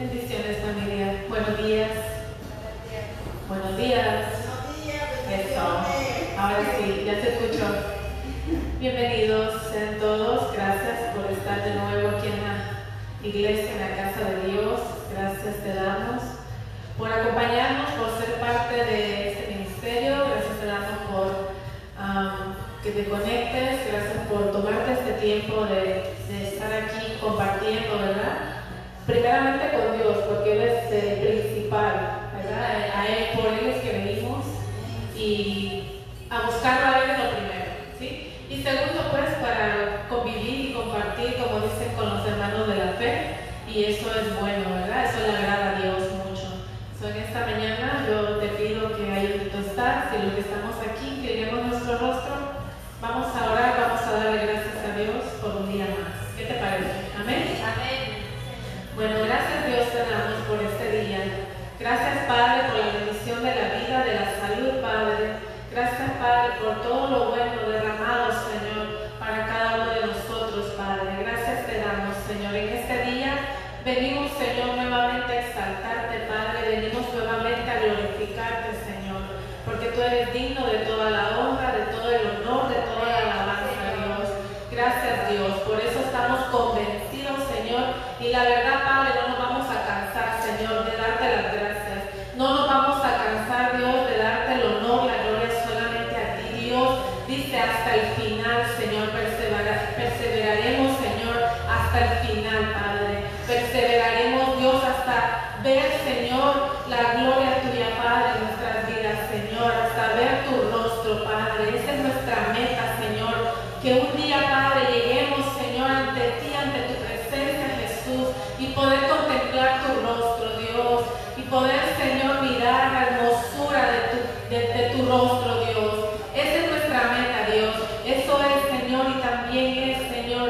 Bendiciones familia. Buenos días. Buenos días. Eso. Ahora sí, ya se escuchó. Bienvenidos sean todos. Gracias por estar de nuevo aquí en la iglesia, en la casa de Dios. Gracias te damos por acompañarnos, por ser parte de este ministerio. Gracias te damos por que te conectes. Gracias por tomarte este tiempo de, de estar aquí compartiendo, ¿verdad? Primeramente con Dios, porque Él es el principal, ¿verdad? A Él, por Él es que venimos y a buscarlo a Él es lo primero, ¿sí? Y segundo, pues, para convivir y compartir, como dicen, con los hermanos de la fe, y eso es bueno, ¿verdad? Eso le agrada a Dios mucho. So, en esta mañana yo te pido que ahí donde tú estás y los que estamos aquí, que iremos nuestro rostro, vamos a orar, vamos a darle gracias a Dios por un día más. ¿Qué te parece? Amén. Amén. Bueno, gracias Dios te damos por este día. Gracias Padre por la bendición de la vida, de la salud, Padre. Gracias Padre por todo lo bueno derramado, Señor, para cada uno de nosotros, Padre. Gracias te damos, Señor. En este día venimos, Señor, nuevamente a exaltarte, Padre. Venimos nuevamente a glorificarte, Señor, porque tú eres digno de toda la honra, de todo el honor, de toda la alabanza, Dios. Gracias, Dios. Por eso estamos convencidos, Señor, y la verdad, ver, Señor, la gloria tuya, Padre, en nuestras vidas, Señor, hasta ver tu rostro, Padre. Esa es meta, Señor. Que un día, Padre, lleguemos, Señor, ante ti, ante tu presencia, Jesús, y poder contemplar tu rostro, Dios, y poder, Señor, mirar la hermosura de tu, de tu rostro, Dios. Esa es nuestra meta, Dios. Eso es, Señor, y también es, Señor,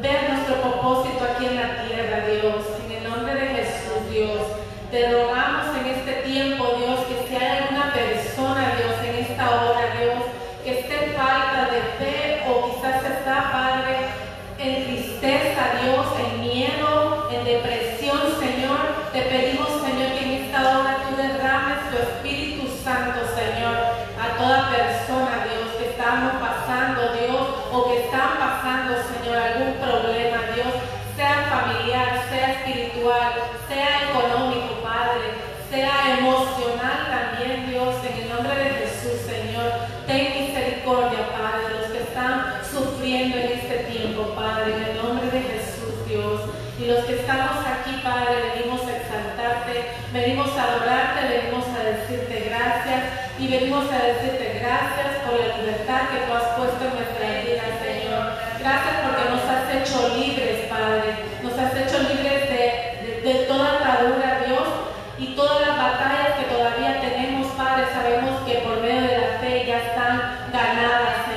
ver nuestro propósito aquí en la tierra, Dios. Te rogamos en este tiempo, Dios, que si hay alguna persona, Dios, en esta hora, Dios, que esté en falta de fe o quizás está, Padre, en tristeza, Dios, en miedo, en depresión, Señor, te pedimos, Señor, que en esta hora tú derrames tu Espíritu Santo, Señor, a toda persona, Dios, que estamos pasando, Dios, o que están pasando, Señor, algún problema, Dios, sea familiar, sea espiritual, sea económico, sea emocional también, Dios, en el nombre de Jesús, Señor. Ten misericordia, Padre, de los que están sufriendo en este tiempo, Padre, en el nombre de Jesús, Dios. Y los que estamos aquí, Padre, venimos a exaltarte, venimos a adorarte, venimos a decirte gracias y venimos a decirte gracias por la libertad que tú has puesto en nuestra vida, Señor. Gracias porque nos has hecho libres, Padre. Nos has hecho libres de, de toda atadura, Dios y todas las batallas que todavía tenemos, Padre, sabemos que por medio de la fe ya están ganadas,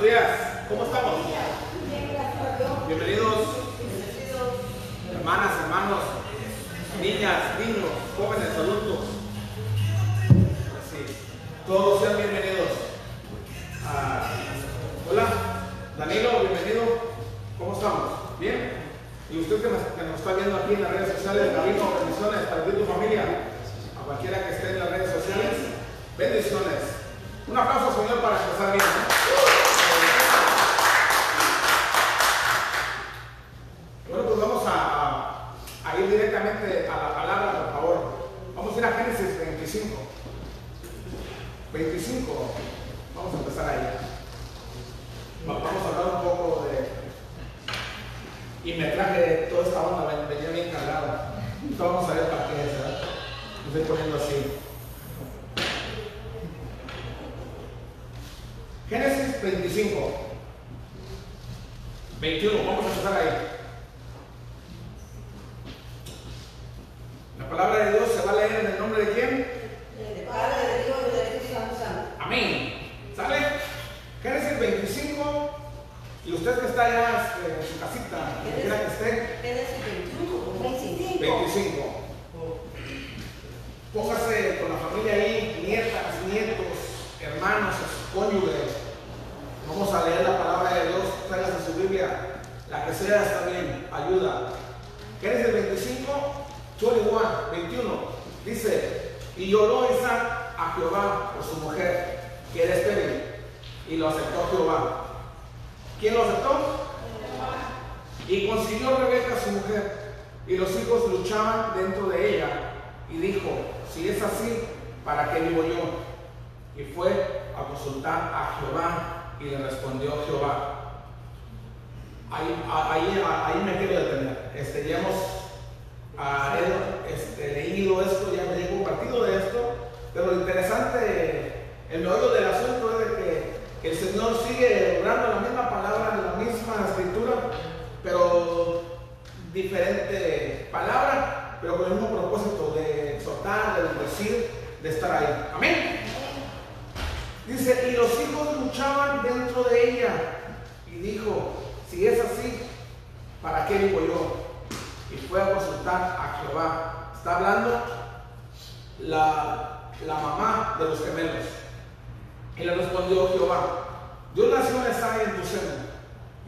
Buenos días, ¿cómo estamos? Bien, gracias. Bienvenidos, hermanas, hermanos, niñas, niños, jóvenes, adultos. Todos sean bienvenidos. Ah, hola, Danilo, bienvenido. ¿Cómo estamos? ¿Bien? Y usted que nos, está viendo aquí en las redes sociales, Gabino, bendiciones para ti y tu familia. A cualquiera que esté en las redes sociales, bendiciones. Un aplauso, Señor, para empezar bien.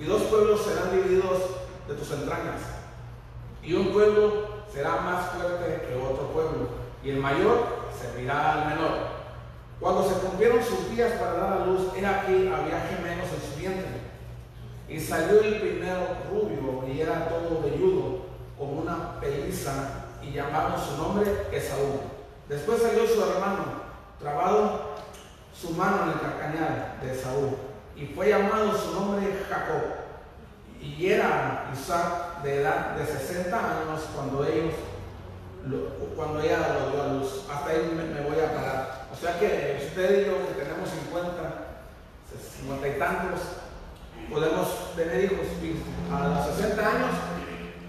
Y dos pueblos serán divididos de tus entrañas. Y un pueblo será más fuerte que otro pueblo, y el mayor servirá al menor. Cuando se cumplieron sus días para dar a luz, he aquí había gemelos en su vientre. Y salió el primero rubio y era todo velludo, como una peliza, y llamaron su nombre Esaú. Después salió su hermano, trabado su mano en el carcañal de Esaú, y fue llamado su nombre Jacob. Y era Isaac de edad de 60 años cuando ellos lo- cuando ella lo dio a luz. Hasta ahí me, me voy a parar. O sea que usted y yo que tenemos 50, 50 y tantos, podemos tener hijos. A los 60 años,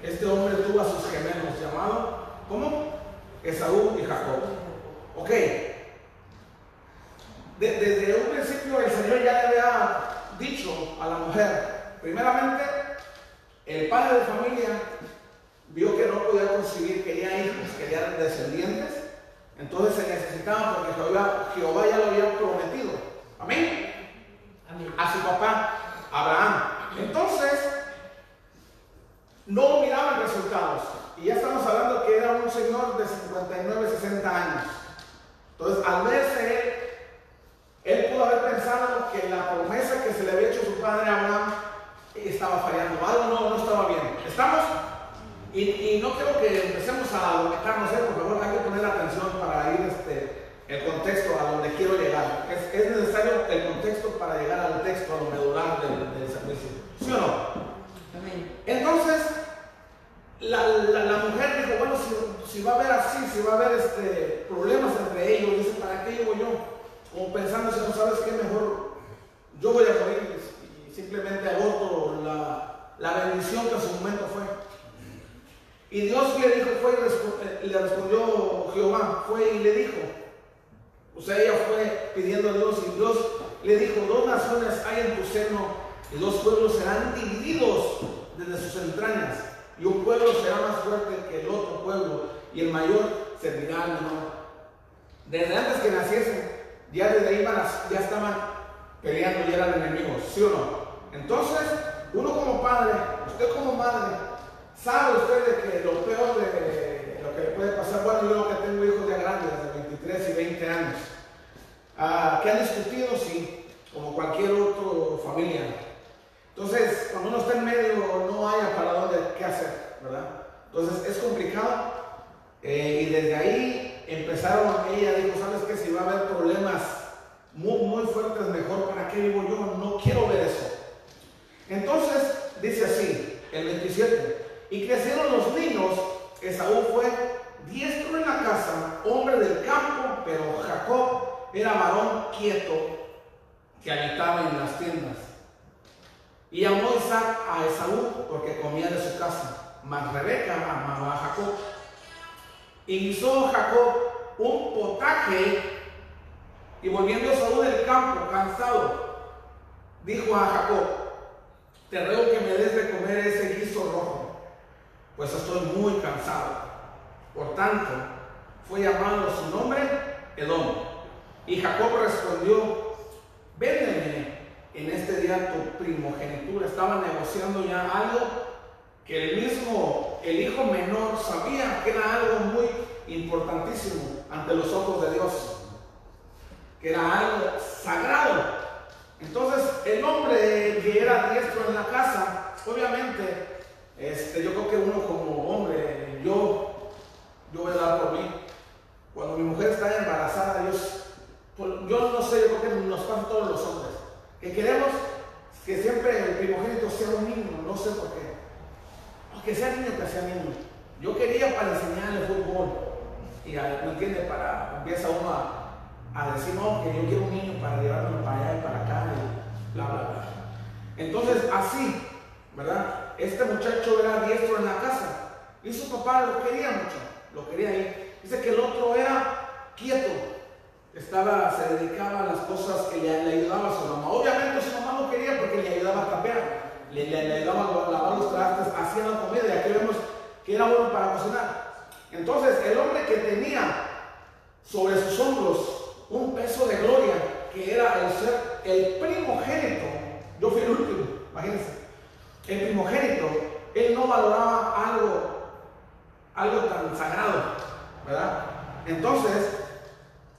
este hombre tuvo a sus gemelos llamados, ¿cómo? Esaú y Jacob. Ok. De- desde un principio el Señor ya le había dicho a la mujer, primeramente, el padre de familia vio que no podía conseguir, quería hijos, quería descendientes, entonces se necesitaba porque Jehová, Jehová ya lo había prometido. Amén. Amén. A su papá, Abraham. Entonces, no miraban resultados. Y ya estamos hablando que era un señor de 59, 60 años. Entonces, al verse él, él pudo haber pensado que la promesa que se le había hecho a su padre Abraham estaba fallando. Algo no, no estaba bien. ¿Estamos? Y, y no quiero que empecemos a meternos, ¿eh? por favor, hay que poner atención para ir este, el contexto a donde quiero llegar. Es, es necesario el contexto para llegar al texto, a lo medular del, del servicio. ¿Sí o no? Entonces, la, la- la mujer dijo, bueno, si, si va a haber así, si va a haber este, problemas entre ellos, dice, ¿para qué llevo yo? Como pensando, no sabes qué, mejor yo voy a morir y, simplemente aborto la, la bendición que en su momento fue. Y Dios le dijo, fue y eh, le respondió Jehová, fue y le dijo, o sea, ella fue pidiendo a Dios y Dios le dijo, dos naciones hay en tu seno y dos pueblos serán divididos desde sus entrañas y un pueblo será más fuerte que el otro pueblo y el mayor servirá al menor. Desde antes que naciesen, ya desde ahí ya estaban peleando y eran enemigos, ¿sí o no? Entonces, uno como padre, usted como madre, sabe usted de que lo peor de lo que le puede pasar, bueno, yo que tengo hijos ya grandes, de 23 y 20 años, ah, que han discutido, sí, como cualquier otra familia. Entonces, cuando uno está en medio, no haya para dónde qué hacer, ¿verdad? Entonces, es complicado. eh, y desde ahí empezaron, ella dijo, ¿sabes qué? Si va a haber problemas muy, muy fuertes, mejor, ¿para qué vivo yo? No quiero ver eso. Entonces, dice así, el 27, y crecieron los niños, Esaú fue diestro en la casa, hombre del campo, pero Jacob era varón quieto que habitaba en las tiendas. Y llamó Isaac a Esaú porque comía de su casa, mas Rebeca amaba a Jacob. Y hizo Jacob un potaje y volviendo Esaú del campo, cansado, dijo a Jacob, te ruego que me des de comer ese guiso rojo, pues estoy muy cansado. Por tanto, fue llamado su nombre Edom. Y Jacob respondió, véndeme en este día tu primogenitura. Estaba negociando ya algo que el mismo, el hijo menor sabía que era algo muy importantísimo ante los ojos de Dios, que era algo sagrado. Entonces, el hombre que era diestro en la casa, obviamente, este, yo creo que uno como hombre, yo, yo voy a dar por mí. Cuando mi mujer está embarazada, Dios, pues, yo no sé, yo creo que nos pasa a todos los hombres, que queremos que siempre el primogénito sea un niño, no sé por qué. Que sea niño, que sea niño. Yo quería para enseñarle fútbol. Y a- ¿me entiende? Para, empieza uno a, a decir, no, que yo quiero un niño para llevarlo para allá y para acá y bla, bla, bla. Entonces, así, ¿verdad? Este muchacho era diestro en la casa. Y su papá lo quería mucho, lo quería ahí. Dice que el otro era quieto. Estaba, se dedicaba a las cosas que le, ayudaba a su mamá. Obviamente su mamá lo quería porque le ayudaba a trapear, le, le, a lavar los trastes, hacía la comida y aquí vemos que era bueno para cocinar. Entonces el hombre que tenía sobre sus hombros un peso de gloria, que era el ser el primogénito, yo fui el último, imagínense, el primogénito, él no valoraba algo, algo tan sagrado, ¿verdad? Entonces,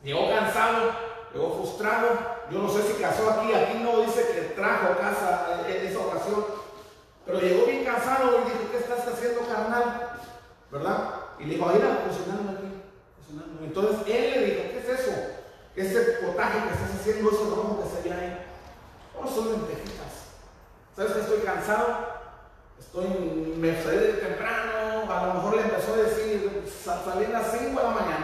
llegó cansado, llegó frustrado, yo no sé si casó aquí, aquí no dice que trajo casa en esa ocasión, pero llegó bien cansado y dijo, ¿qué estás haciendo carnal? ¿Verdad? Y le dijo, mira, cocinando aquí, cocinando. Entonces él le dijo, ¿qué es eso? Ese potaje que estás haciendo, ese rojo que se ve ahí. Oh, son lentejitas. ¿Sabes que estoy cansado? Estoy, me salí de temprano, a lo mejor le empezó a decir, sa- salí a las 5 de la mañana,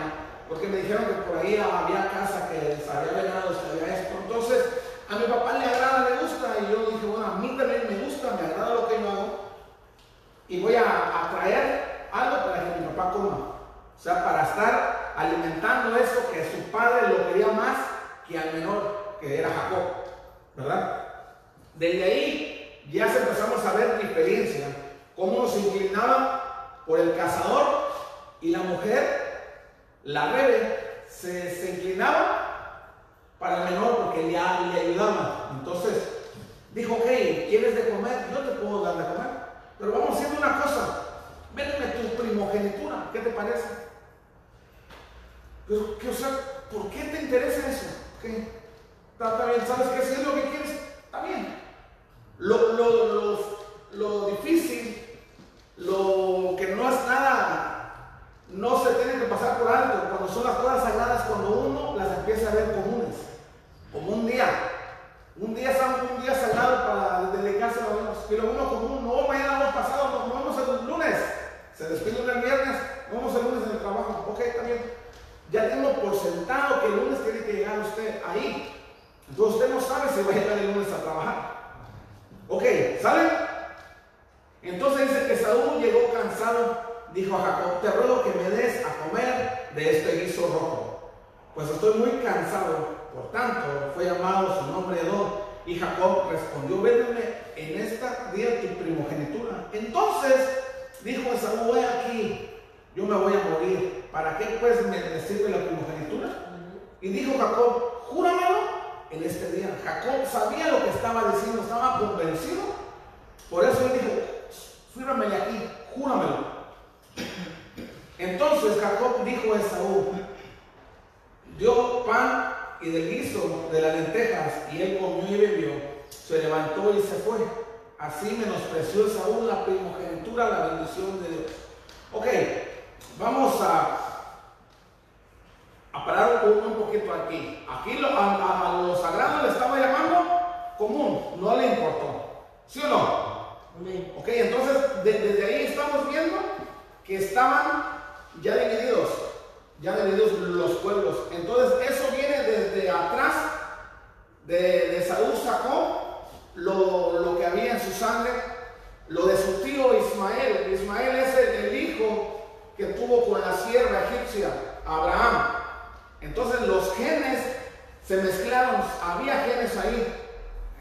porque me dijeron que por ahí había casa que se había venados, que había esto. Entonces, a mi papá le agrada, le gusta, y yo dije, bueno, a mí también me gusta, me agrada lo que yo hago, y voy a, a traer algo para que mi papá coma. O sea, para estar alimentando eso que su padre lo quería más que al menor, que era Jacob, ¿verdad? Desde ahí ya empezamos a ver diferencia, cómo se inclinaba por el cazador y la mujer, la rebe, se, se inclinaba para el menor porque le, le ayudaba. Entonces dijo, ok, ¿quieres de comer? Yo te puedo dar de comer, pero vamos haciendo una cosa, véndeme tu primogenitura, ¿qué te parece? Pero, ¿qué, o sea, ¿por qué te interesa eso? ¿Qué? Está bien, ¿sabes qué? Si es lo que quieres, está bien. Lo, lo, lo, lo difícil, lo que no es nada, no se tiene que pasar por alto. Cuando son las cosas sagradas, cuando uno las empieza a ver comunes, como un día. Un día santo, un día sagrado para dedicarse a Dios. Lo uno común, no, mañana vamos pasado, nos vemos el lunes. Se despide el viernes, nos vemos el lunes en el trabajo. Ok, bien. Ya tengo por sentado que el lunes tiene que llegar usted ahí. Entonces usted no sabe si va a llegar el lunes a trabajar. Ok, ¿sale? Entonces dice que Saúl llegó cansado, dijo a Jacob, te ruego que me des a comer de este guiso rojo. Pues estoy muy cansado, por tanto fue llamado su nombre Edom. Y Jacob respondió, véndeme en esta día tu primogenitura. Entonces dijo Saúl, voy aquí, yo me voy a morir. ¿Para qué pues me, me sirve la primogenitura? Y dijo Jacob, júramelo en este día. Jacob sabía lo que estaba diciendo, estaba convencido. Por eso él dijo, fírmamele aquí, júramelo. Entonces Jacob dijo a Esaú, dio pan y del guiso de las lentejas, y él comió y bebió, se levantó y se fue. Así menospreció Esaú la primogenitura, la bendición de Dios. Ok, vamos a, a parar un, un poquito aquí. Aquí lo, a, a, lo sagrado le estaba llamando común, no le importó. ¿Sí o no? Ok, entonces de- desde ahí estamos viendo estaban ya divididos, ya divididos los pueblos. Entonces eso viene desde atrás de, de Saúl sacó lo, lo que había en su sangre, lo de su tío Ismael. Ismael es el, el hijo que tuvo con la sierva egipcia, Abraham. Entonces los genes se mezclaron, había genes ahí.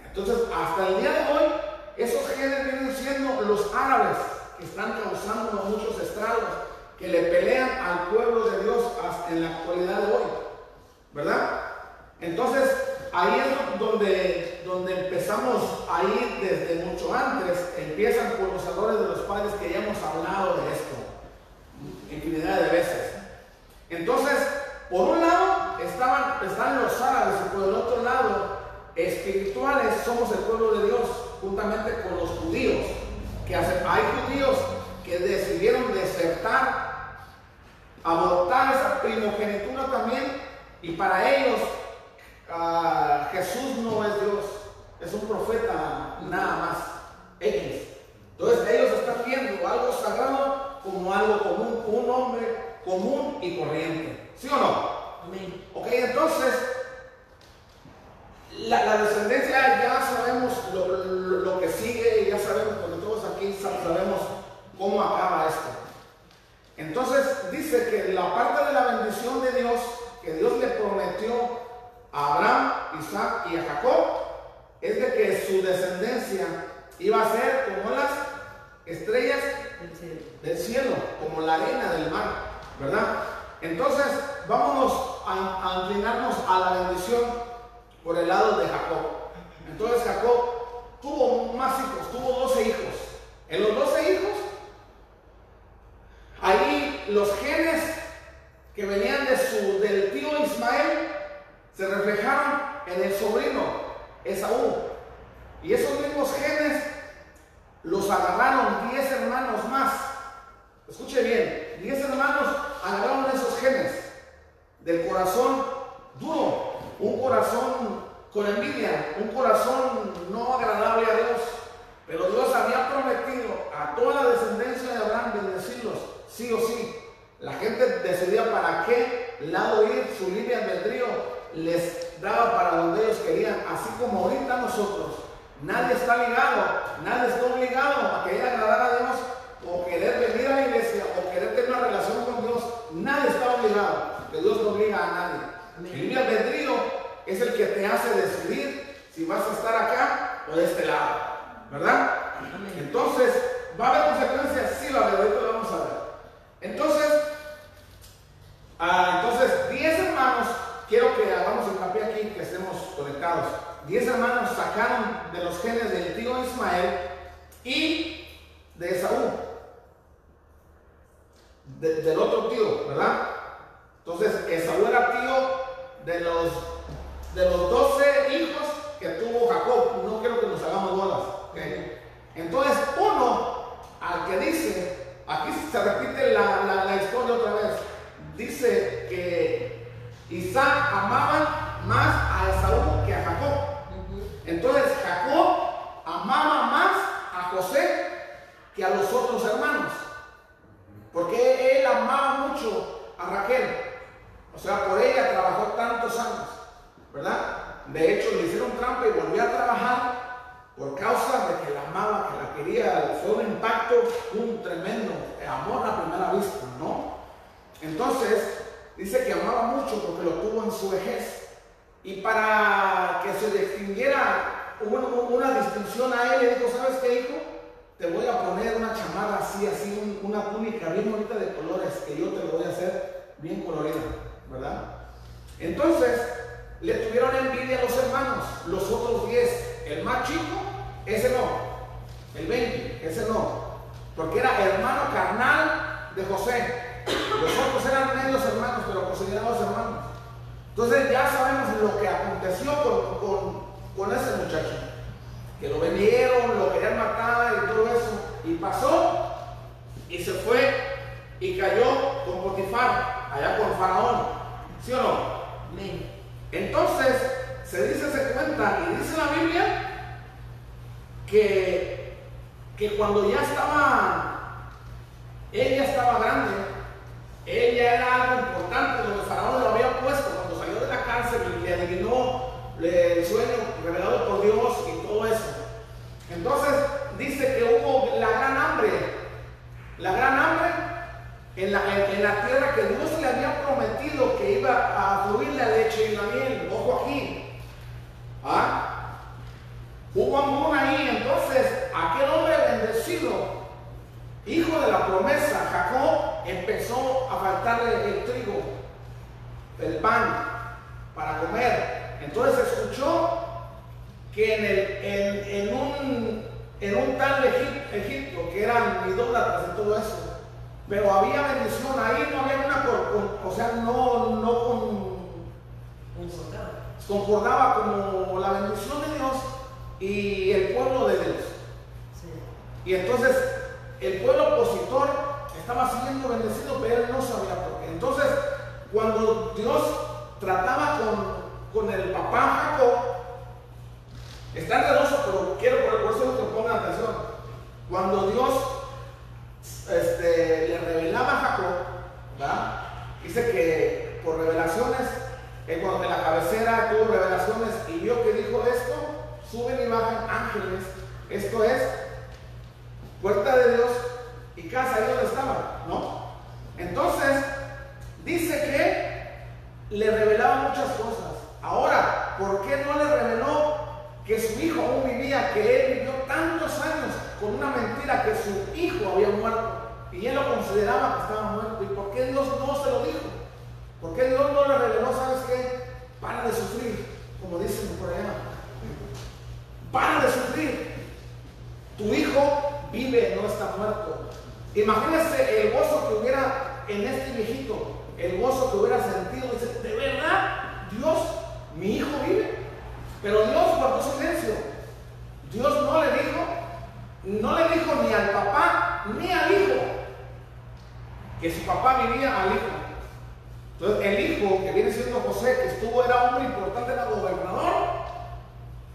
Entonces hasta el día de hoy, esos genes vienen siendo los árabes están causando muchos estragos, que le pelean al pueblo de Dios hasta en la actualidad de hoy. ¿Verdad? Entonces, ahí es donde, donde empezamos a ir desde mucho antes. Empiezan por los errores de los padres que ya hemos hablado de esto infinidad de veces. Entonces, por un lado estaban, están los árabes y por el otro lado, espirituales somos el pueblo de Dios, juntamente con los judíos. Que hay judíos que decidieron desertar abortar esa primogenitura también y para ellos ah, Jesús no es Dios, es un profeta nada más, X. Entonces ellos están viendo algo sagrado como algo común, un hombre común y corriente, ¿sí o no? Amén. Ok, entonces la, la descendencia ya sabemos lo, lo- lo que sigue ya sabemos, aquí sa- sabemos cómo acaba esto. Entonces dice que la parte de la bendición de Dios, que Dios le prometió a Abraham, Isaac y a Jacob, es de que su descendencia iba a ser como las estrellas cielo. del cielo, como la arena del mar, ¿verdad? Entonces, vámonos a, a inclinarnos a la bendición por el lado de Jacob. Entonces, Jacob tuvo más hijos, tuvo 12 hijos. En los 12 hijos, ahí los genes que venían de su, del tío Ismael se reflejaron en el sobrino Esaú. Y esos mismos genes los agarraron 10 hermanos más. Escuche bien, 10 hermanos agarraron esos genes del corazón duro, un corazón con envidia, un corazón no agradable a Dios. Pero Dios había prometido a toda la descendencia de Abraham bendecirlos, sí o sí. La gente decidía para qué lado ir, su libre albedrío les daba para donde ellos querían, así como ahorita nosotros. Nadie está ligado, nadie está obligado a querer agradar a Dios o querer venir a la iglesia o querer tener una relación con Dios. Nadie está obligado, que Dios no obliga a nadie. Amén. El libre albedrío es el que te hace decidir si vas a estar acá o de este lado, ¿verdad? Entonces, ¿va a haber consecuencias? Sí, va a haber, ahorita lo vamos a ver. Entonces, ah, entonces, 10 hermanos, quiero que hagamos hincapié aquí, que estemos conectados. 10 hermanos sacaron de los genes del tío Ismael y de Esaú, de- del otro tío, ¿verdad? Entonces, Esaú era tío de los, de los 12 hijos que tuvo Jacob. No quiero que nos hagamos bolas. Entonces, uno, al que dice, aquí se repite la, la- la historia otra vez, dice que Isaac amaba más a Esaú que a Jacob. Entonces Jacob amaba más a José que a los otros hermanos. Porque él amaba mucho a Raquel. O sea, por ella trabajó tantos años. ¿Verdad? De hecho, le hicieron trampa y volvió a trabajar por causa de que la amaba, que la quería. Fue un impacto, un tremendo amor a primera vista, ¿no? Entonces, dice que amaba mucho porque lo tuvo en su vejez. Y para que se distinguiera una, distinción a él, le dijo, ¿sabes qué, hijo? Te voy a poner una chamarra así, así, un- una túnica bien bonita de colores, que yo te lo voy a hacer bien colorida, ¿verdad? Entonces, le tuvieron envidia a los hermanos, los otros 10. El más chico, ese no. El 20, ese no. Porque era hermano carnal de José. Los otros eran medios hermanos, pero considerados hermanos. Entonces ya sabemos lo que aconteció con, con, con ese muchacho. Que lo vendieron, lo querían matar y todo eso. Y pasó y se fue y cayó con Potifar, allá con Faraón. ¿Sí o no? Entonces, se dice, se cuenta, y dice la Biblia que, que cuando ya estaba, él ya estaba grande, él ya era algo importante, donde Faraón lo había puesto cuando salió de la cárcel y le adivinó el sueño revelado por Dios y todo eso. Entonces, dice que hubo la gran hambre, la gran hambre en la, en, la tierra que Dios le había prometido que iba a fluir la leche y la miel. Ojo aquí. ¿Ah? Hubo hambruna ahí. Entonces, aquel hombre bendecido, hijo de la promesa, Jacob, empezó a faltarle el trigo, el pan para comer. Entonces escuchó que en, el, en, en un, en un tal Egip- Egipto, que eran idólatras y todo eso, pero había bendición, ahí no había una, o sea, no, no con, concordaba como la bendición de Dios y el pueblo de Dios. Sí. Y entonces el pueblo opositor estaba siendo bendecido, pero él no sabía por qué. Entonces, cuando Dios trataba con, con el papá Jacob, está enredoso, pero quiero por, eso que pongan atención. Cuando Dios este, le revelaba a Jacob, ¿verdad? dice que por revelaciones, él cuando en la cabecera tuvo revelaciones y vio que dijo esto, suben y bajan ángeles. Esto es puerta de Dios y casa ahí donde estaba, ¿no? Entonces, dice que le revelaba muchas cosas. Ahora, ¿por qué no le reveló que su hijo aún vivía, que él vivió tantos años con una mentira que su hijo había muerto? Y él lo consideraba que estaba muerto. ¿Y por qué Dios no se lo dijo? ¿Por qué Dios no le reveló, sabes qué? Para de sufrir, como dicen por allá. Para de sufrir. Tu hijo vive, no está muerto. Imagínese el gozo que hubiera en este viejito, el gozo que hubiera sentido. Dice, de verdad, Dios, mi hijo vive. Pero Dios guardó silencio. Dios no le dijo, no le dijo ni al papá ni al hijo que su papá vivía al hijo. Entonces el hijo que viene siendo José, que estuvo, era hombre importante, era gobernador,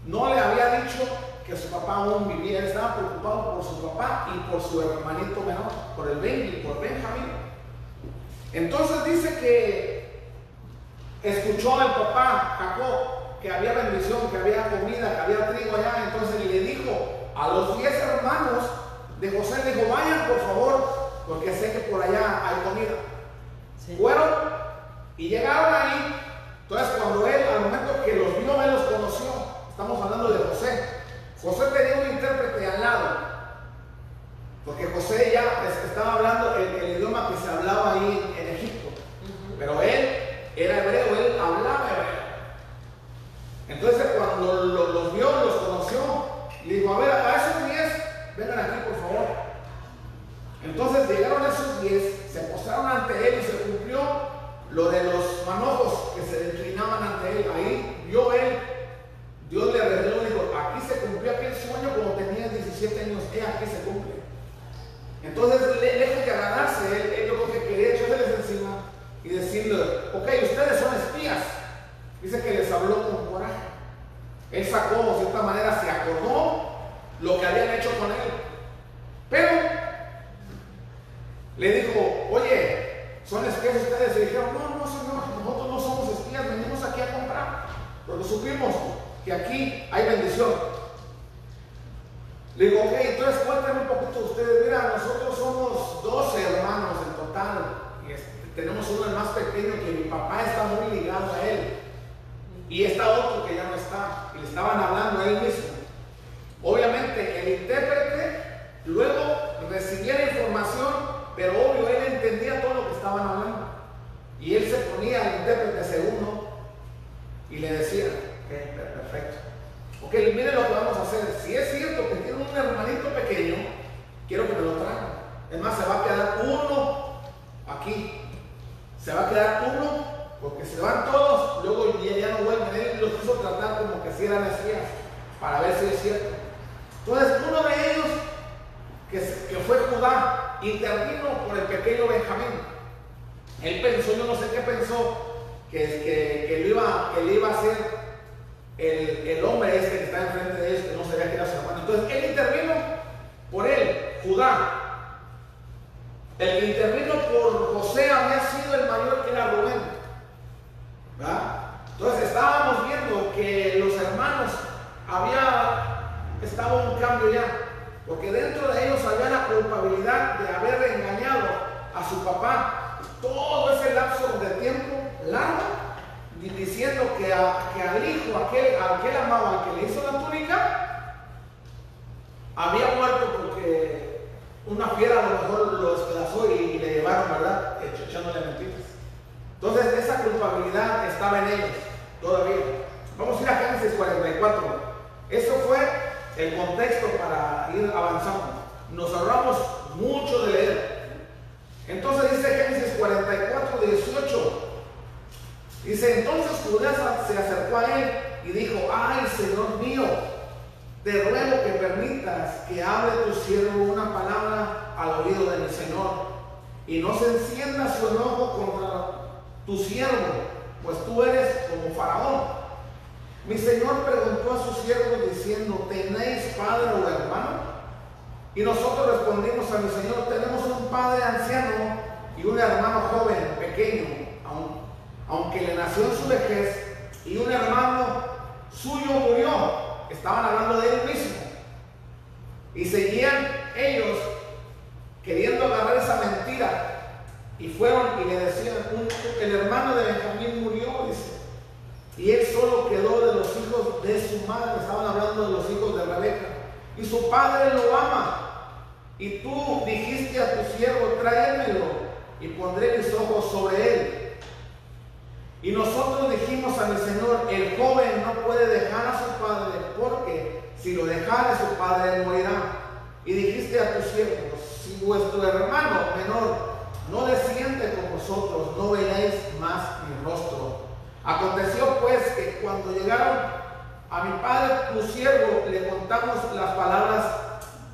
no le había dicho que su papá aún vivía, él estaba preocupado por su papá y por su hermanito menor, por el Benji, por Benjamín. Entonces dice que escuchó al papá Jacob que había bendición, que había comida, que había trigo allá, entonces le dijo a los diez hermanos de José, le dijo, vayan por favor, porque sé que por allá hay comida. Sí. Fueron y llegaron ahí. Entonces, cuando él, al momento que los vio, él los conoció. Estamos hablando de José. José tenía un intérprete al lado. Porque José ya estaba hablando el, el idioma que se hablaba ahí en Egipto. Pero él era hebreo, él hablaba hebreo. Entonces, cuando lo- los vio, los conoció, le dijo: A ver, a esos 10, vengan aquí, por favor. Entonces llegaron esos diez, se postraron ante él y se cumplió lo de los manojos que se inclinaban ante él. Ahí vio él, Dios le reveló y dijo, aquí se cumplió aquel sueño cuando tenía 17 años, he aquí se cumple. Entonces, le- lejos de agradarse, él, él lo que quería echárseles encima y decirle, ok, ustedes son espías. Dice que les habló con coraje. Él sacó, de cierta manera, se acordó lo que habían hecho con él. Pero le dijo, oye, ¿son espías ustedes? Y dijeron, no, no, señor, nosotros no somos espías, venimos aquí a comprar. Porque supimos que aquí hay bendición. Le digo, ok, entonces cuéntame un poquito ustedes. Mira, nosotros somos 12 hermanos en total. Y tenemos uno el más pequeño que mi papá está muy ligado a él. Y está otro que ya no está. Y le estaban hablando a él mismo. Obviamente el intérprete luego recibía la información, pero obvio él entendía todo lo que estaban hablando. Y él se ponía al intérprete segundo y le Ok, miren lo que vamos a hacer. Si es cierto que tiene un hermanito pequeño, quiero que me lo traigan. Es más, se va a quedar uno aquí. Se va a quedar uno porque se van todos, luego ya, ya no vuelven. Él los hizo tratar como que si eran Mesías para ver si es cierto. Entonces, uno de ellos, que, que fue Judá, intervino por el pequeño Benjamín. Él pensó, yo no sé qué pensó, que, que, lo iba, que le iba a hacer el, el hombre este que está enfrente de él, que no sabía que era su hermano. Entonces, él intervino por él, Judá. El que intervino por José había sido el mayor que era Rubén. ¿verdad? Entonces estábamos viendo que los hermanos había, estaba un cambio ya, porque dentro de ellos había la culpabilidad de haber engañado a su papá todo ese lapso de tiempo largo, diciendo que, a, que al hijo, aquel, aquel amado, al que le hizo la túnica, había muerto porque una fiera a lo mejor lo despedazó y, y le llevaron, ¿verdad? Echándole mentiras. Entonces esa culpabilidad estaba en ellos todavía. Vamos a ir a Génesis 44. Eso fue el contexto para ir avanzando. Nos ahorramos mucho de leer. Entonces dice Génesis 44, 18. Dice, entonces Judá se acercó a él y dijo, ay Señor mío, te ruego que permitas que hable tu siervo una palabra al oído de mi Señor y no se encienda su enojo contra tu siervo, pues tú eres como faraón. Mi Señor preguntó a sus siervos diciendo, ¿tenéis padre o hermano? Y nosotros respondimos a mi Señor, tenemos un padre anciano y un hermano joven, pequeño, aunque le nació en su vejez, y un hermano suyo murió. Estaban hablando de él mismo. Y seguían ellos queriendo agarrar esa mentira. Y fueron y le decían, el hermano de Benjamín murió, dice. Y él solo quedó de los hijos de su madre. Estaban hablando de los hijos de Rebeca. Y su padre lo ama. Y tú dijiste a tu siervo, tráemelo y pondré mis ojos sobre él. Y nosotros dijimos a mi Señor, el joven no puede dejar a su padre, porque si lo dejara su padre morirá. Y dijiste a tus siervos, si vuestro hermano menor no desciende con vosotros, no veréis más mi rostro. Aconteció pues que cuando llegaron a mi padre, tu siervo, le contamos las palabras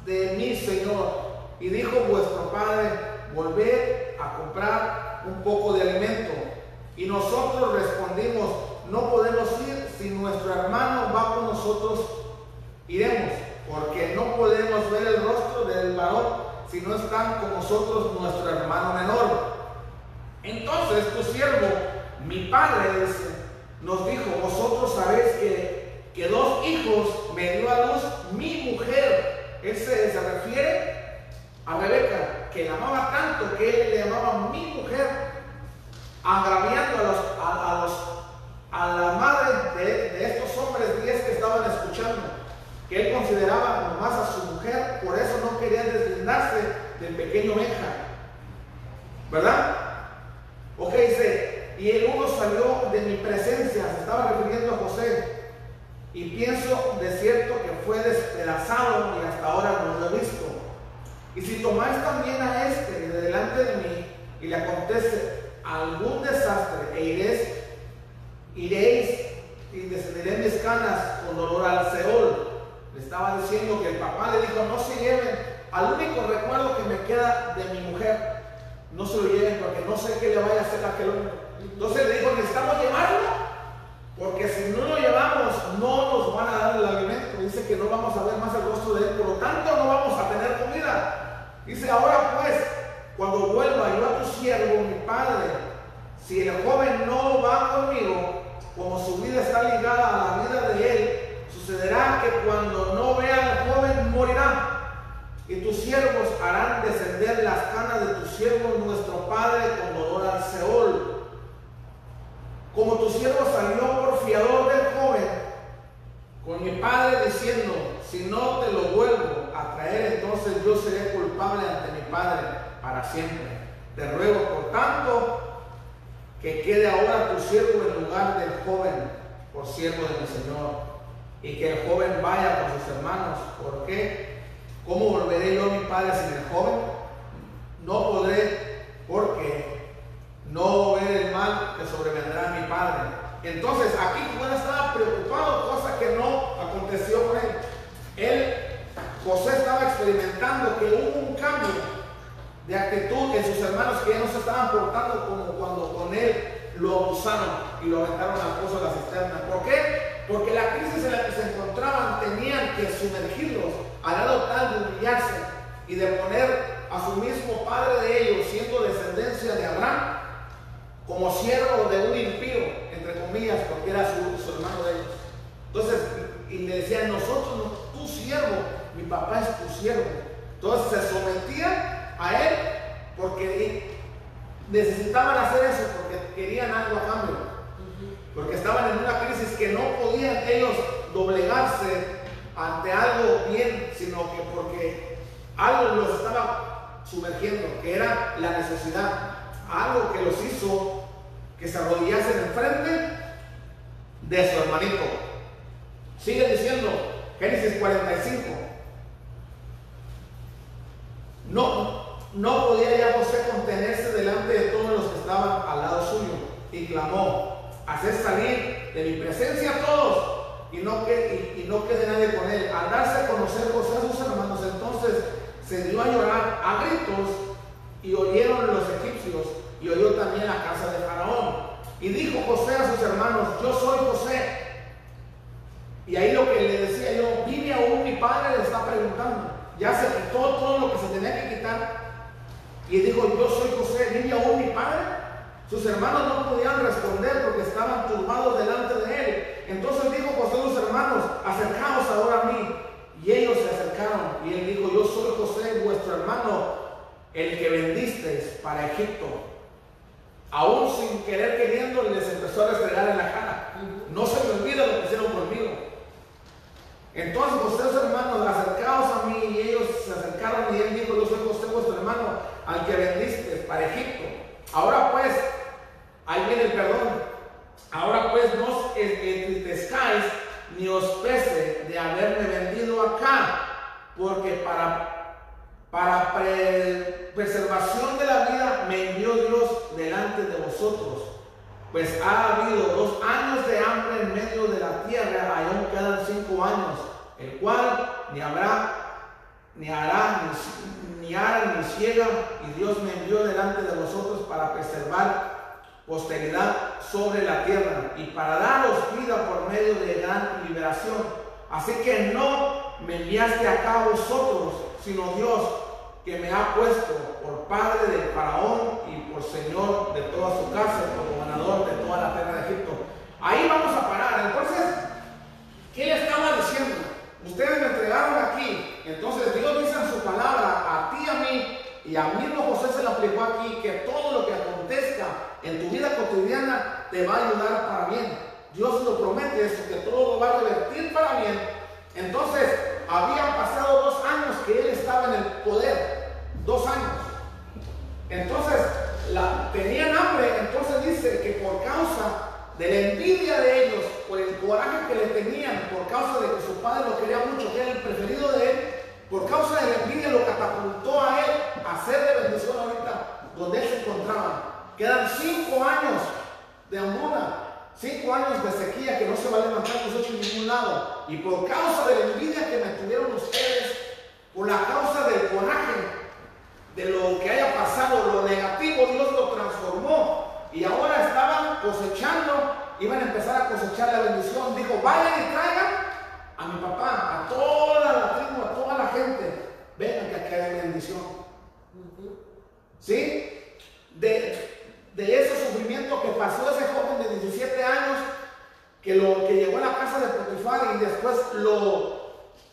de mi Señor. Y dijo vuestro padre, volved a comprar un poco de alimento. Y nosotros respondimos, no podemos ir si nuestro hermano va con nosotros, iremos, porque no podemos ver el rostro del varón si no están con nosotros nuestro hermano menor. Entonces tu siervo, mi padre, nos dijo, vosotros sabéis que, que dos hijos me dio a luz mi mujer. Ese se refiere a Rebeca, que la amaba tanto que él le llamaba mi mujer, agraviando a, los, a, los, a la madre de, de estos hombres diez que estaban escuchando, que él consideraba más a su mujer, por eso no quería deslindarse del pequeño Benja. ¿Verdad? Ok, dice, y el uno salió de mi presencia, se estaba refiriendo a José, y pienso de cierto que fue despedazado y hasta ahora no lo he visto. Y si tomáis también a este de delante de mí y le acontece algún desastre e iréis, iréis y descenderé mis canas con dolor al Seol. Le estaba diciendo que el papá le dijo, no se lleven, al único recuerdo que me queda de mi mujer, no se lo lleven porque no sé qué le vaya a hacer a aquel hombre. Entonces le dijo, necesitamos llevarlo, porque si no lo llevamos no nos van a dar el alimento. Dice que no vamos a ver más el rostro de él, por lo tanto no vamos a tener comida. Dice, ahora pues, cuando vuelva yo a tu siervo, mi padre, si el joven no va conmigo, como su vida está ligada a la vida de él, sucederá que cuando no vea al joven morirá. Y tus siervos harán descender las canas de tu siervo nuestro padre con dolor al Seol. Como tu siervo salió por fiador del joven, con mi padre diciendo, si no te lo vuelvo a traer, entonces yo seré culpable ante mi padre para siempre. Te ruego, por tanto, que quede ahora tu siervo en lugar del joven, por siervo de mi Señor, y que el joven vaya con sus hermanos. ¿Por qué? ¿Cómo volveré yo a mi padre sin el joven? No podré, porque no ver el mal que sobrevendrá a mi padre. Entonces, aquí Juan estaba preocupado, cosa que no aconteció con él. Él, José estaba experimentando que hubo un cambio de actitud en sus hermanos que ya no se estaban portando como cuando con él lo abusaron y lo aventaron al pozo de la cisterna. ¿Por qué? Porque la crisis en la que se encontraban tenían que sumergirlos al lado tal de humillarse y de poner a su mismo padre de ellos, siendo descendencia de Abraham, como siervo de un impío, entre comillas, porque era su, hermano de ellos. Entonces, y le decían, nosotros, no, tu siervo, mi papá es tu siervo. Entonces se sometían a él porque necesitaban hacer eso, porque querían algo a cambio. Porque estaban en una crisis que no podían ellos doblegarse ante algo bien, sino que porque algo los estaba sumergiendo, que era la necesidad, algo que los hizo que se arrodillasen enfrente de su hermanito. Sigue diciendo, Génesis 45. No, no podía ya José contenerse delante de todos los que estaban al lado suyo y clamó, hacer salir de mi presencia a todos y no, quede nadie con él. Al darse a conocer José a sus hermanos, entonces se dio a llorar a gritos y oyeron los egipcios y oyó también la casa de Faraón. Y dijo José a sus hermanos, yo soy José. Y ahí lo que le decía yo, vive aún mi padre, le está preguntando. Ya se quitó todo lo que se tenía que quitar. Y dijo, yo soy José, vive aún mi padre. Sus hermanos no podían responder porque estaban turbados delante de él. Entonces dijo José a sus hermanos, acercaos ahora a mí. Y ellos se acercaron. Y él dijo, yo soy José, vuestro hermano, el que vendisteis para Egipto. Aún sin querer queriendo, les empezó a restregar en la cara. No se me olvida lo que hicieron conmigo. Entonces José, sus hermanos, acercaos a mí. Y ellos se acercaron y él dijo, yo soy José, vuestro hermano, al que vendisteis para Egipto. Ahora pues, ahí viene el perdón. Ahora pues no os entristezcáis ni os pese de haberme vendido acá, porque para, para pre- preservación de la vida me envió Dios delante de vosotros. Pues ha habido dos años de hambre en medio de la tierra, aún quedan cinco años, el cual ni habrá, ni hará, ni, ni ni ciega, y Dios me envió delante de vosotros para preservar posteridad sobre la tierra y para daros vida por medio de gran liberación. Así que no me enviaste acá vosotros, sino Dios, que me ha puesto por padre del faraón y por señor de toda su casa, por gobernador de toda la tierra de Egipto. Ahí vamos a parar. Entonces, ¿qué le estaba diciendo? Ustedes me entregaron aquí. Entonces Dios dice en su palabra a ti y a mí, y a mismo José se lo aplicó aquí, que todo lo que acontezca en tu vida cotidiana te va a ayudar para bien. Dios lo promete eso, que todo lo va a revertir para bien. Entonces, habían pasado dos años que él estaba en el poder. Dos años. Entonces, la, tenían hambre. Entonces dice que por causa de la envidia de ellos, por el coraje que le tenían, por causa de que su padre lo quería mucho, que era el preferido de él, por causa de la envidia lo catapultó a él a ser de bendición ahorita donde él se encontraba. Quedan cinco años de hambruna, cinco años de sequía que no se va a levantar nosotros en ningún lado. Y por causa de la envidia que me tuvieron ustedes, por la causa del coraje, de lo que haya pasado, lo negativo, Dios lo transformó. Y ahora estaban cosechando, iban a empezar a cosechar la bendición. Dijo, vayan y traigan a mi papá, a toda la tribu, a toda la gente. Vengan que aquí hay bendición. ¿Sí? De, de ese sufrimiento que pasó ese joven de 17 años, que, lo, que llegó a la casa de Potifar y después lo,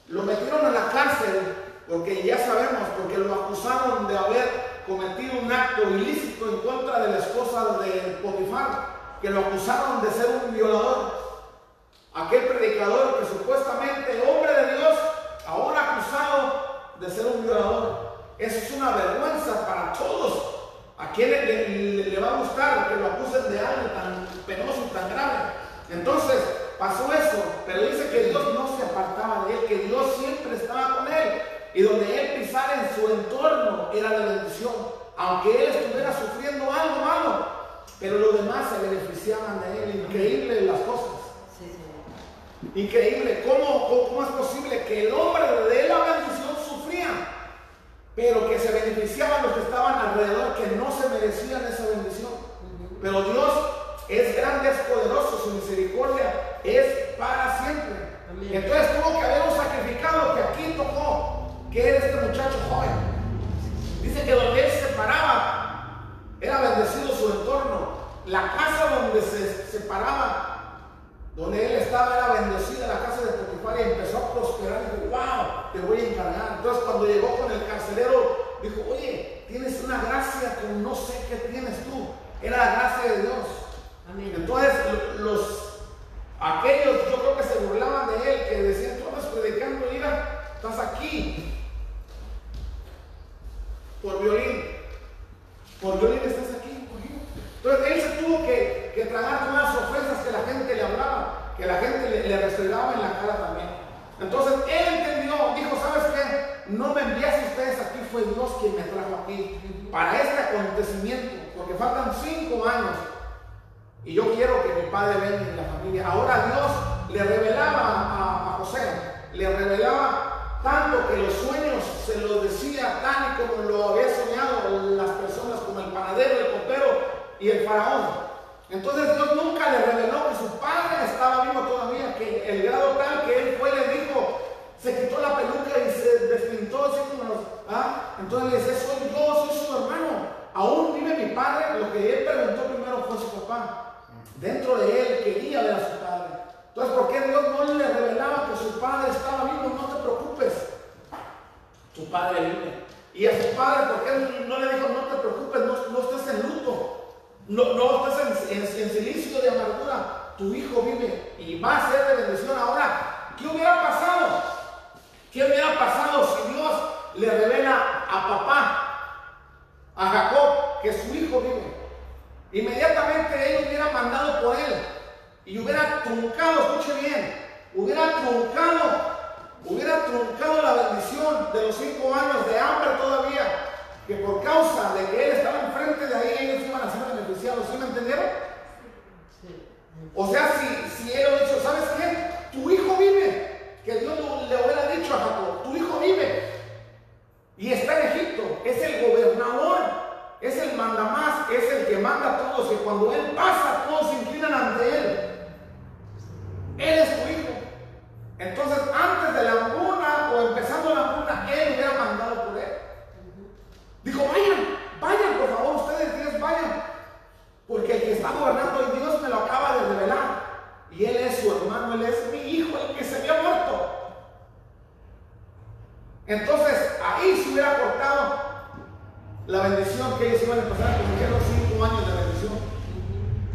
lo metieron en la cárcel, porque ya sabemos, porque lo acusaron de haber cometido un acto ilícito en contra de la esposa de Potifar, que lo acusaron de ser un violador. Aquel predicador que supuestamente, hombre de Dios, ahora acusado de ser un violador. Eso es una vergüenza para todos. ¿A quién le, va a gustar que lo acusen de algo tan penoso tan grave? Entonces pasó eso, pero dice que Dios no se apartaba de él, que Dios siempre estaba con él. Y donde él pisara en su entorno era de bendición. Aunque él estuviera sufriendo algo malo, pero los demás se beneficiaban de él Increíble las cosas. Increíble. ¿Cómo, cómo, es posible que el hombre de la bendición sufría, pero que se beneficiaban los que estaban alrededor, que no se merecían esa bendición? Pero Dios es grande, es poderoso, su misericordia es para siempre. Amén. Entonces tuvo que haber un sacrificado que aquí tocó, que era este muchacho joven.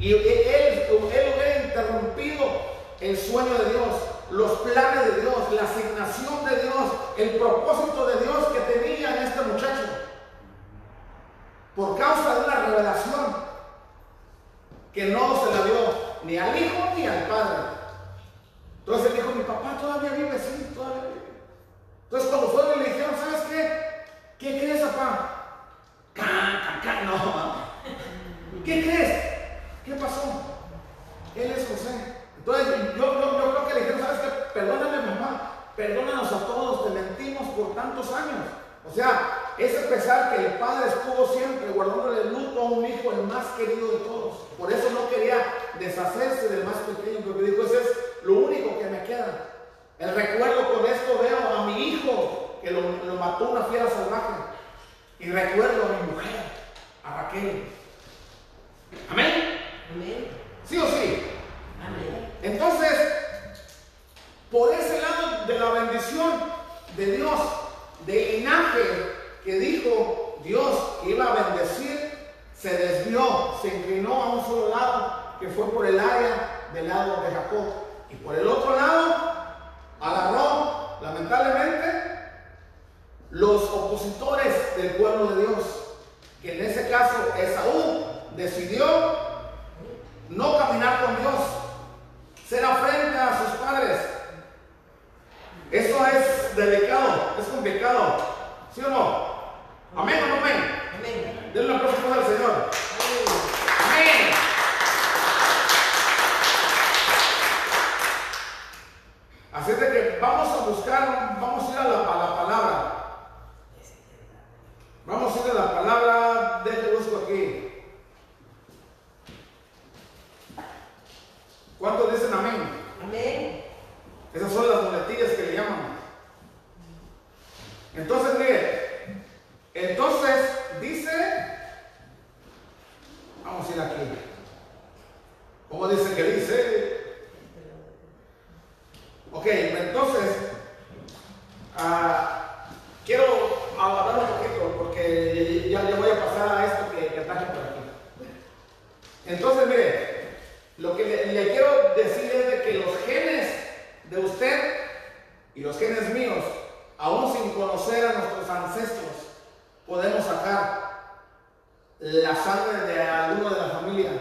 Y él, él, hubiera interrumpido el sueño de Dios, los planes de Dios, la asignación de Dios, el propósito de Dios que tenía en este muchacho. Por causa de una revelación que no se la dio ni al hijo ni al padre. Entonces él dijo, mi papá todavía vive, sí, todavía vive. Entonces cuando y le dijeron, ¿sabes qué? ¿Qué crees, papá? No. ¿Qué crees? ¿Qué pasó? Él es José. Entonces yo, yo, yo creo que le dijeron, ¿sabes qué? Perdóname, mamá. Perdónanos a todos, te mentimos por tantos años. O sea, ese pesar que el padre estuvo siempre guardándole el luto a un hijo, el más querido de todos. Por eso no quería deshacerse del más pequeño, porque dijo, ese es lo único que me queda. El recuerdo con esto veo a mi hijo que lo, lo mató una fiera salvaje. Y recuerdo a mi mujer, a Raquel. Amén. Amén. ¿Sí o sí? Amén. Entonces, por ese lado de la bendición de Dios, del linaje que dijo Dios que iba a bendecir, se desvió, se inclinó a un solo lado, que fue por el área del lado de Jacob. Y por el otro lado, agarró, lamentablemente, los opositores del pueblo de Dios, que en ese caso Esaú decidió no caminar con Dios, ser frente a sus padres. Eso es delicado, es complicado. ¿Sí o no? Amén o no amén. Amén. Denle una aplauso al Señor. Amén. Así es de que vamos a buscar, vamos a ir a la, palabra. Vamos a ir a la palabra, déjate busco aquí. ¿Cuántos dicen amén? Amén. Esas son las muletillas que le llaman. Entonces, mire, entonces dice, vamos a ir aquí. ¿Cómo dice que dice? Ok, entonces, ah, quiero hablar un poquito porque ya, ya voy a pasar a esto que, que por aquí. Entonces, mire, lo que le, quiero decir es que los genes de usted y los genes míos, aún sin conocer a nuestros ancestros, podemos sacar la sangre de alguno de la familia,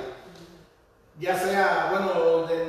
ya sea, bueno, de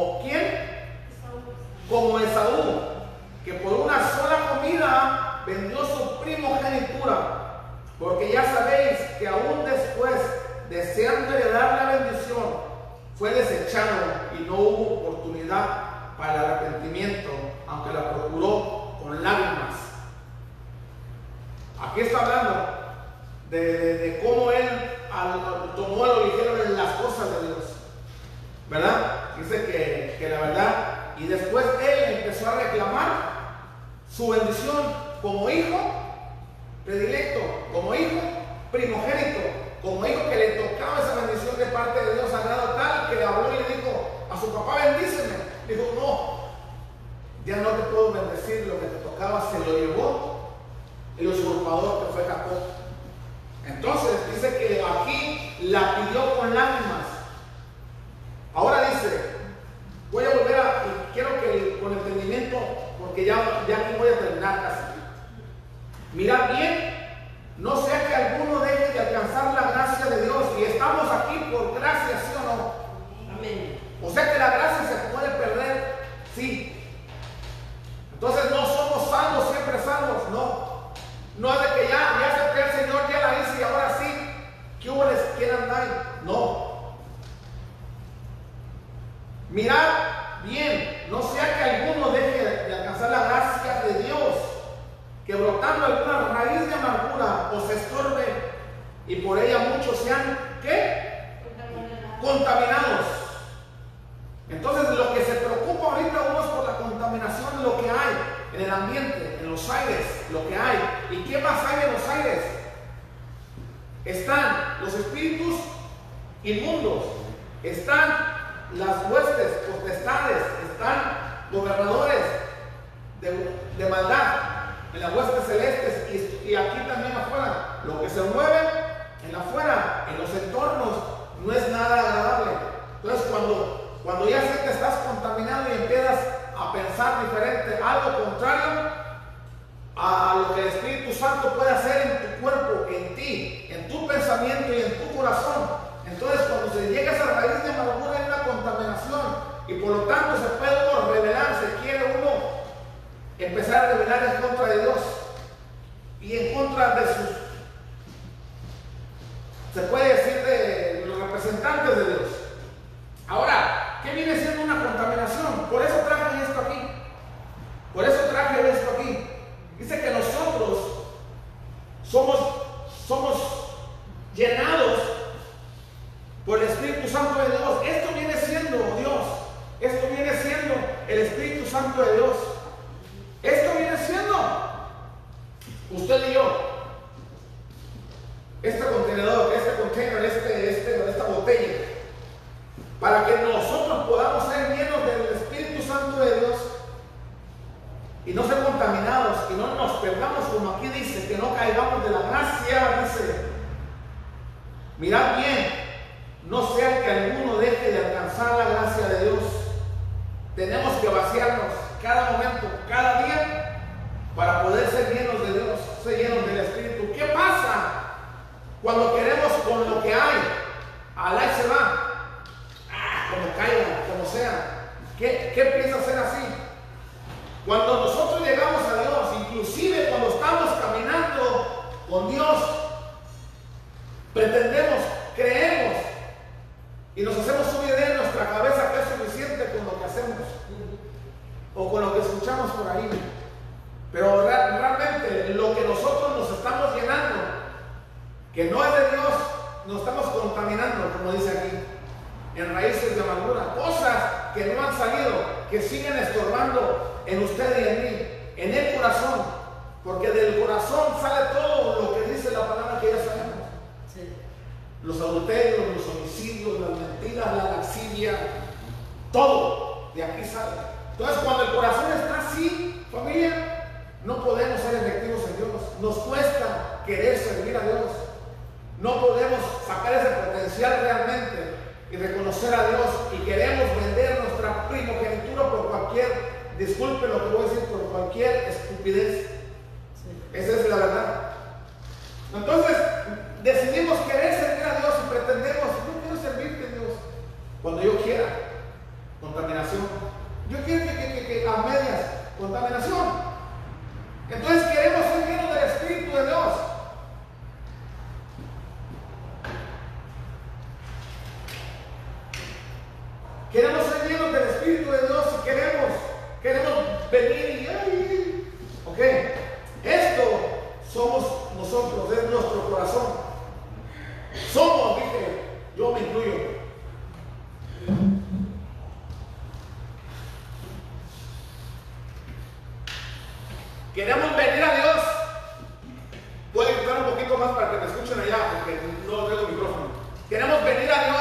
como quién? como Esaú, que por una sola comida vendió su primogenitura, porque ya sabéis que aún después, deseando heredar la bendición, fue desechado y no hubo oportunidad para el arrepentimiento, aunque la procuró con lágrimas. Aquí está hablando de, cómo él tomó a lo ligero de las cosas de Dios. ¿verdad? Dice que, que la verdad, y después él empezó a reclamar su bendición como hijo predilecto, como hijo primogénito, como hijo que le tocaba esa bendición de parte de Dios, al grado tal que le habló y le dijo a su papá, bendíceme. Dijo, no, ya no te puedo bendecir, lo que te tocaba se lo llevó el usurpador que fue Jacob. Entonces dice que aquí la pidió con lágrimas. Ahora dice, Voy a volver a, quiero que con entendimiento, porque ya, ya aquí voy a terminar casi. Mirad bien, no sea que alguno deje de alcanzar la gracia de Dios, y estamos aquí por gracia, ¿sí o no? Amén. O sea que la gracia se puede perder, sí. Entonces no somos salvos, siempre salvos, no. No es de que Mirad bien, no sea que alguno deje de alcanzar la gracia de Dios, que brotando alguna raíz de amargura os estorbe y por ella muchos sean, ¿qué? Contaminados. Contaminados. Entonces lo que se preocupa ahorita uno es por la contaminación de lo que hay en el ambiente, en los aires, lo que hay. ¿Y qué más hay en los aires? Están los espíritus inmundos, están las huestes, potestades, están gobernadores de, maldad en las huestes celestes y, aquí también afuera. Lo que se mueve en afuera, en los entornos, no es nada agradable. Entonces cuando, cuando ya sé que estás contaminado y empiezas a pensar diferente, algo contrario a lo que el Espíritu Santo puede hacer en tu cuerpo, en ti, en tu pensamiento y en tu corazón. Entonces cuando se llega a esa raíz de tanto, se puede uno revelar, se quiere uno empezar a revelar en contra de Dios y en contra de sus, se puede decir, de los representantes de Dios. Ahora, ¿qué viene siendo una contaminación? Por eso traje esto aquí. Por eso más para que me escuchen allá, porque no tengo micrófono. Queremos venir Dios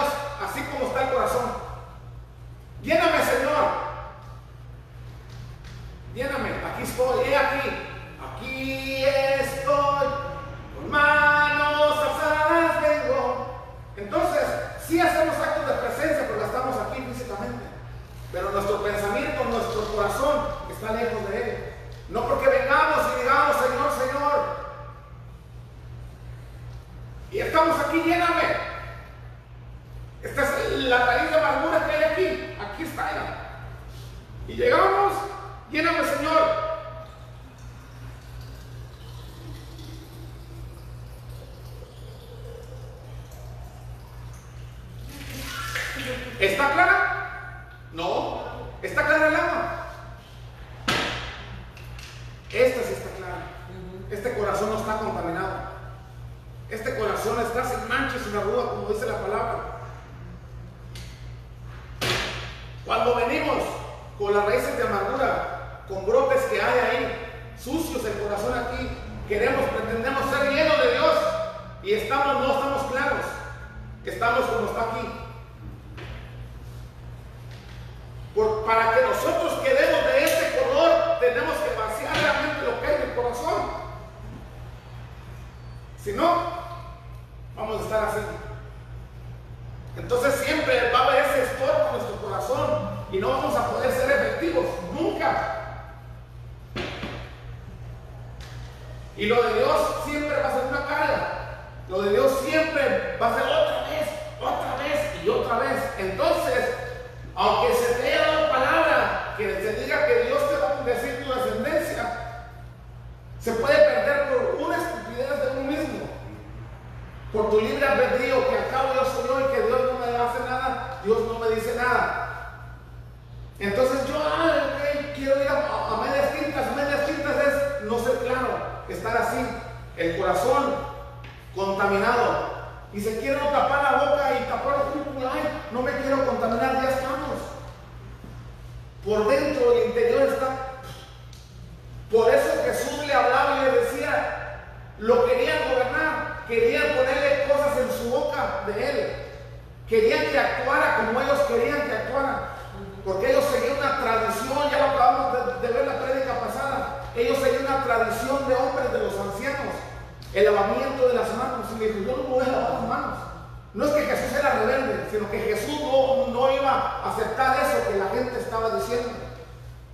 sino que Jesús no, no iba a aceptar eso que la gente estaba diciendo.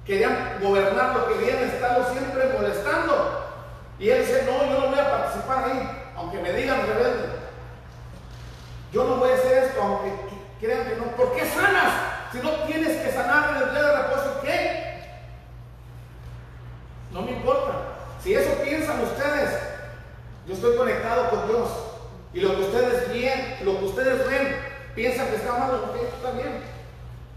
Querían gobernarlo, querían estarlo siempre molestando. Y él dice, no, yo no voy a participar ahí, aunque me digan rebelde. Yo no voy a hacer esto, aunque qu- crean que no. ¿Por qué sanas? Si no tienes que sanar en el día de reposo, ¿qué? No me importa. Si eso piensan ustedes, yo estoy conectado con Dios. Y lo que ustedes ven, lo que ustedes ven, piensan que está mal, ok, está bien.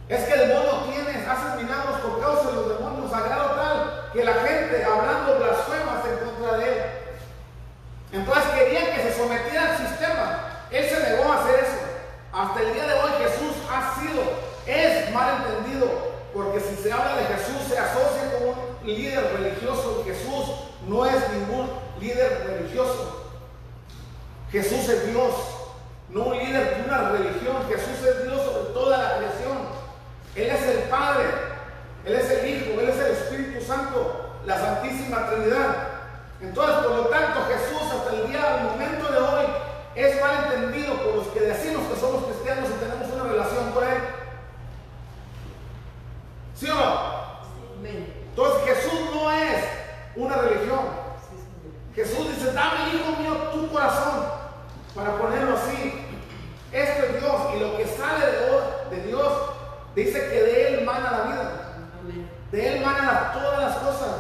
Es que el demonio tiene, hace milagros por causa de los demonios, a grado tal que la gente hablando blasfemas en contra de él. Entonces querían que se sometiera al sistema. Él se negó a hacer eso. Hasta el día de hoy Jesús ha sido, es mal entendido, porque si se habla de Jesús se asocia con un líder religioso Jesús no es ningún líder religioso. Jesús es Dios, no un líder de una religión. Jesús es Dios sobre toda la creación. Él es el Padre, Él es el Hijo, Él es el Espíritu Santo, la Santísima Trinidad. Entonces, por lo tanto, Jesús hasta el día, al momento de hoy, es mal entendido por los que decimos que somos cristianos y tenemos una relación con Él. ¿Sí o no? Entonces, Jesús no es una religión. Jesús dice, dame, hijo mío, tu corazón, para ponerlo así. Esto es Dios, y lo que sale de Dios, de Dios dice que de Él mana la vida. Amén. De Él manan todas las cosas.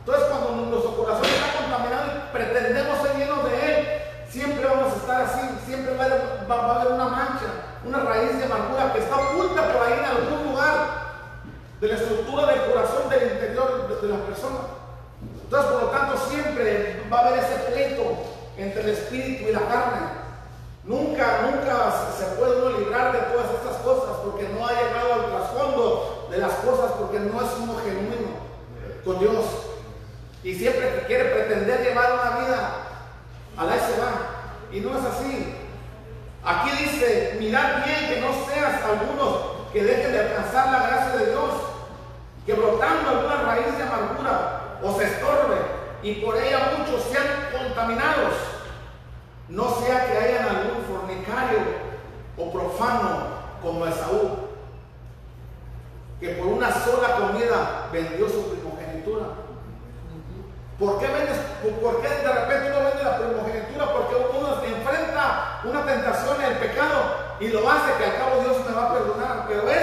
Entonces, cuando nuestro corazón está contaminado y pretendemos ser llenos de Él, siempre vamos a estar así. Siempre va a, haber, va- va a haber una mancha, una raíz de amargura que está oculta por ahí en algún lugar de la estructura del corazón del interior de, de la persona. Entonces, por lo tanto, siempre va a haber ese pleito entre el espíritu y la carne. Nunca, nunca se- puede uno librar de todas estas cosas porque no ha llegado al trasfondo de las cosas porque no es uno genuino con Dios. Y siempre que quiere pretender llevar una vida, a la se va. Y no es así. Aquí dice, mirad bien que no seas algunos que dejen de alcanzar la gracia de Dios, que brotando alguna raíz de amargura os estorbe y por ella muchos sean contaminados. No sea que hayan algún fornicario o profano como Esaú, que por una sola comida vendió su primogenitura. ¿Por qué, vendes, ¿Por qué de repente uno vende la primogenitura? Porque uno se enfrenta una tentación en el pecado y lo hace que al cabo Dios me va a perdonar. Pero eso,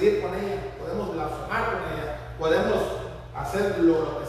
decidir con ella, podemos blasfemar con ella, podemos hacer lo,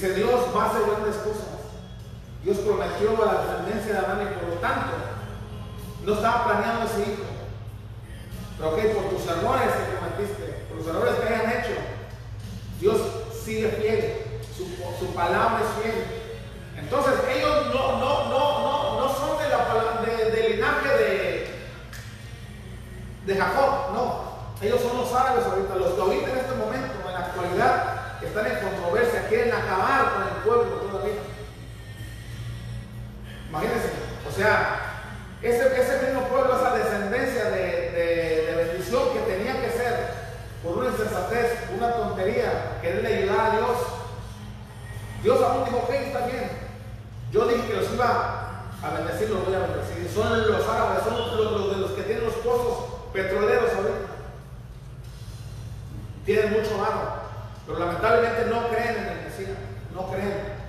Dice, Dios va a hacer grandes cosas. Dios prometió a la descendencia de Adán y por lo tanto, no estaba planeando ese hijo. Pero ok, por tus errores que cometiste, por los errores que hayan hecho, Dios sigue fiel, su, su palabra es fiel. Entonces, ellos no, no, no, no, no son de la, de- del linaje de, de Jacob, no. Ellos son los árabes ahorita, los que ahorita en este momento, en la actualidad, están en controversia, quieren acabar con el pueblo todavía. Imagínense, o sea, ese, ese mismo pueblo, esa descendencia de, de- bendición que tenía que ser por una insensatez, una tontería, quererle ayudar a Dios. Dios aún dijo, ok, está bien. Yo dije que los iba a bendecir, los voy a bendecir. Son los árabes, son los, los los que tienen los pozos petroleros ahorita. Tienen mucho barro, pero lamentablemente no creen en no creen.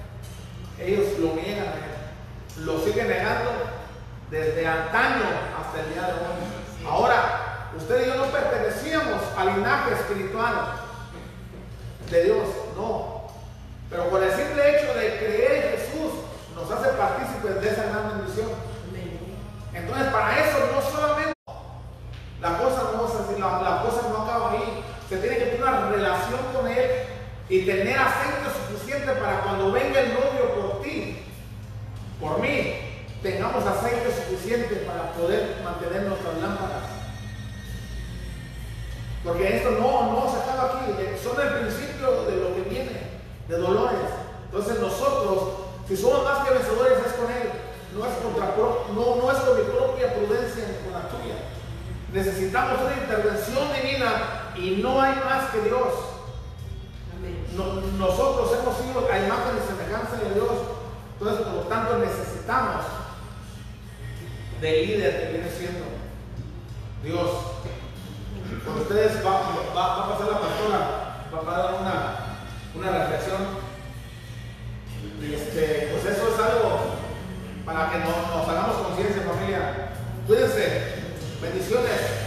Ellos lo niegan a él, lo siguen negando desde antaño hasta el día de hoy. Ahora, usted y yo no pertenecíamos al linaje espiritual de Dios, no. Pero por el simple hecho de creer en Jesús, nos hace partícipes de esa gran bendición. Entonces, para eso no solamente la cosa no, es así, la, la cosa no acaba ahí. Se tiene que tener una relación con Él y tener aceite para cuando venga el novio por ti, por mí, tengamos aceite suficiente para poder mantener nuestras lámparas. Porque esto no, no se acaba aquí, eh, son el principio de lo que viene, de dolores. Entonces nosotros Si somos más que vencedores es con Él, no es, contra, no, no es con mi propia prudencia ni con la tuya. Necesitamos una intervención divina y no hay más que Dios nosotros hemos sido a imagen y semejanza de Dios. Entonces, por lo tanto, necesitamos del líder que viene siendo Dios. Cuando ustedes va, va, va, a pasar la pastora, va a dar una, una reflexión. Este, pues eso es algo para que nos hagamos conciencia, familia. Cuídense. Bendiciones.